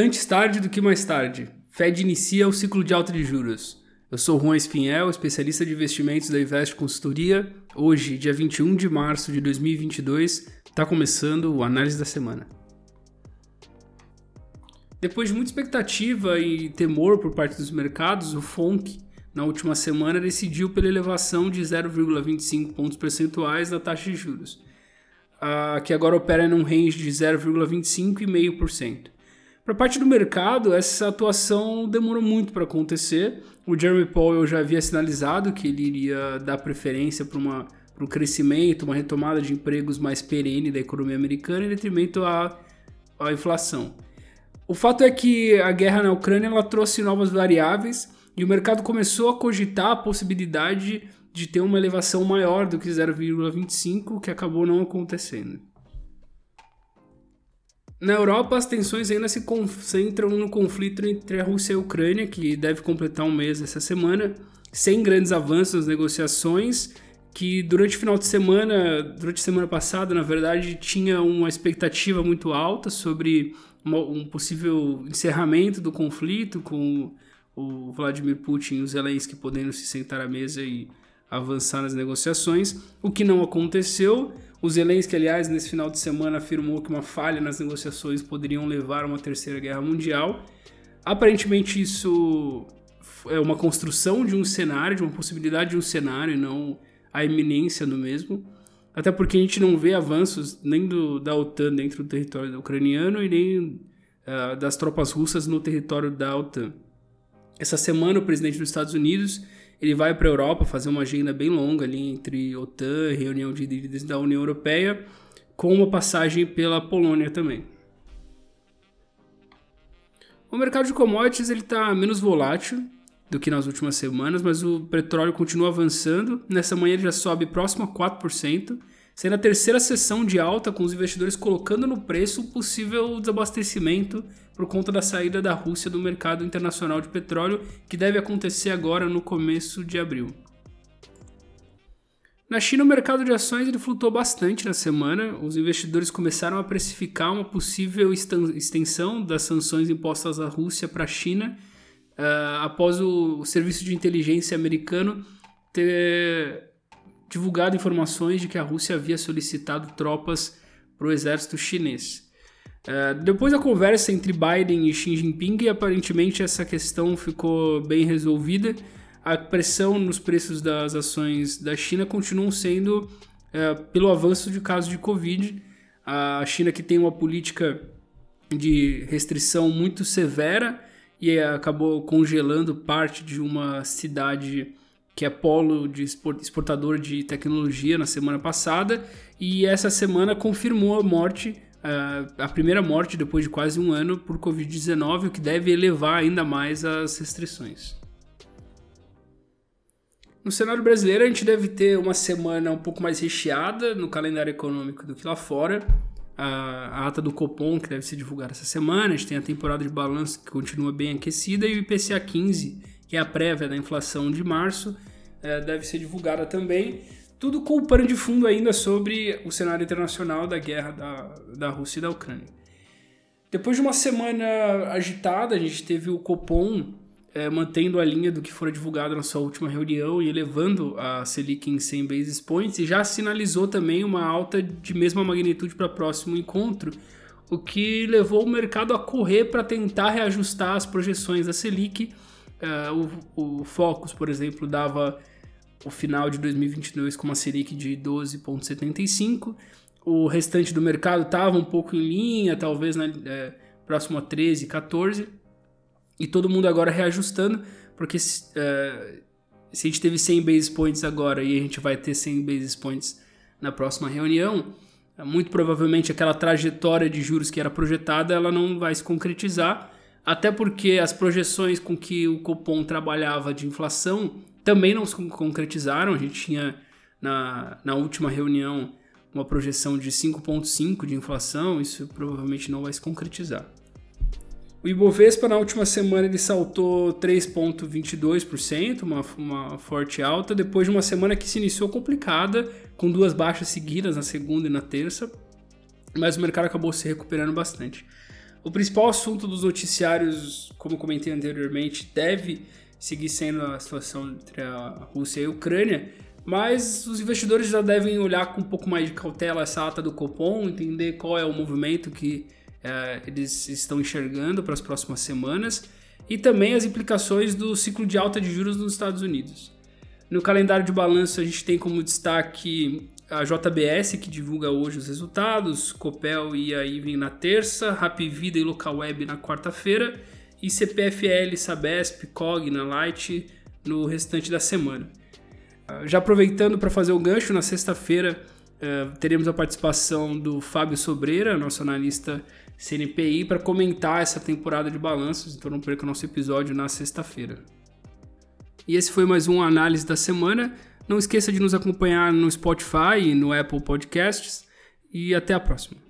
Antes tarde do que mais tarde, Fed inicia o ciclo de alta de juros. Eu sou Juan Espinhel, especialista de investimentos da Invest Consultoria. Hoje, dia 21 de março de 2022, está começando o Análise da Semana. Depois de muita expectativa e temor por parte dos mercados, o FONC, na última semana, decidiu pela elevação de 0,25 pontos percentuais da taxa de juros, que agora opera num range de 0,25,5%. Para parte do mercado, essa atuação demorou muito para acontecer. O Jeremy Powell já havia sinalizado que ele iria dar preferência para uma para um crescimento, uma retomada de empregos mais perene da economia americana em detrimento à, à inflação. O fato é que a guerra na Ucrânia ela trouxe novas variáveis e o mercado começou a cogitar a possibilidade de ter uma elevação maior do que 0,25, que acabou não acontecendo. Na Europa, as tensões ainda se concentram no conflito entre a Rússia e a Ucrânia, que deve completar um mês essa semana, sem grandes avanços nas negociações, que durante o final de semana, durante a semana passada, na verdade, tinha uma expectativa muito alta sobre um possível encerramento do conflito com o Vladimir Putin e os Zelensky podendo se sentar à mesa e avançar nas negociações, o que não aconteceu. O Zelensky, aliás, nesse final de semana afirmou que uma falha nas negociações poderiam levar a uma terceira guerra mundial. Aparentemente, isso é uma construção de um cenário, de uma possibilidade de um cenário, e não a iminência do mesmo. Até porque a gente não vê avanços nem do, da OTAN dentro do território ucraniano e nem uh, das tropas russas no território da OTAN. Essa semana, o presidente dos Estados Unidos ele vai para a Europa fazer uma agenda bem longa ali entre OTAN, reunião de líderes da União Europeia, com uma passagem pela Polônia também. O mercado de commodities está menos volátil do que nas últimas semanas, mas o petróleo continua avançando. Nessa manhã ele já sobe próximo a 4%, sendo a terceira sessão de alta com os investidores colocando no preço o possível desabastecimento por conta da saída da Rússia do mercado internacional de petróleo, que deve acontecer agora no começo de abril. Na China, o mercado de ações ele flutuou bastante na semana. Os investidores começaram a precificar uma possível extensão das sanções impostas à Rússia para a China, uh, após o serviço de inteligência americano ter divulgado informações de que a Rússia havia solicitado tropas para o exército chinês. Uh, depois da conversa entre Biden e Xi Jinping, aparentemente essa questão ficou bem resolvida. A pressão nos preços das ações da China continuam sendo uh, pelo avanço de casos de Covid. A China que tem uma política de restrição muito severa e acabou congelando parte de uma cidade que é polo de exportador de tecnologia na semana passada e essa semana confirmou a morte a primeira morte depois de quase um ano por Covid-19, o que deve elevar ainda mais as restrições. No cenário brasileiro, a gente deve ter uma semana um pouco mais recheada no calendário econômico do que lá fora. A, ata do Copom, que deve ser divulgada essa semana, a gente tem a temporada de balanço que continua bem aquecida e o IPCA 15, que é a prévia da inflação de março, deve ser divulgada também. Tudo com o pano de fundo ainda sobre o cenário internacional da guerra da, da Rússia e da Ucrânia. Depois de uma semana agitada, a gente teve o Copom é, mantendo a linha do que fora divulgado na sua última reunião e elevando a Selic em 100 basis points e já sinalizou também uma alta de mesma magnitude para o próximo encontro, o que levou o mercado a correr para tentar reajustar as projeções da Selic. É, o, o Focus, por exemplo, dava o final de 2022 com uma Selic de 12,75. O restante do mercado estava um pouco em linha, talvez né, é, próximo a 13, 14. E todo mundo agora reajustando, porque é, se a gente teve 100 basis points agora e a gente vai ter 100 basis points na próxima reunião, muito provavelmente aquela trajetória de juros que era projetada, ela não vai se concretizar, até porque as projeções com que o Copom trabalhava de inflação também não se concretizaram. A gente tinha na, na última reunião uma projeção de 5,5% de inflação, isso provavelmente não vai se concretizar. O Ibovespa na última semana ele saltou 3,22%, uma, uma forte alta, depois de uma semana que se iniciou complicada, com duas baixas seguidas na segunda e na terça, mas o mercado acabou se recuperando bastante. O principal assunto dos noticiários, como comentei anteriormente, deve seguir sendo a situação entre a Rússia e a Ucrânia, mas os investidores já devem olhar com um pouco mais de cautela essa ata do Copom, entender qual é o movimento que é, eles estão enxergando para as próximas semanas e também as implicações do ciclo de alta de juros nos Estados Unidos. No calendário de balanço, a gente tem como destaque a JBS, que divulga hoje os resultados, Copel e a IVEN na terça, Rap Vida e Local Web na quarta-feira, e CPFL, Sabesp, Cogna, Light no restante da semana. Ah, já aproveitando para fazer o gancho, na sexta-feira uh, teremos a participação do Fábio Sobreira, nosso analista CNPI, para comentar essa temporada de balanços, então não perca o nosso episódio na sexta-feira. E esse foi mais um Análise da Semana. Não esqueça de nos acompanhar no Spotify e no Apple Podcasts. E até a próxima.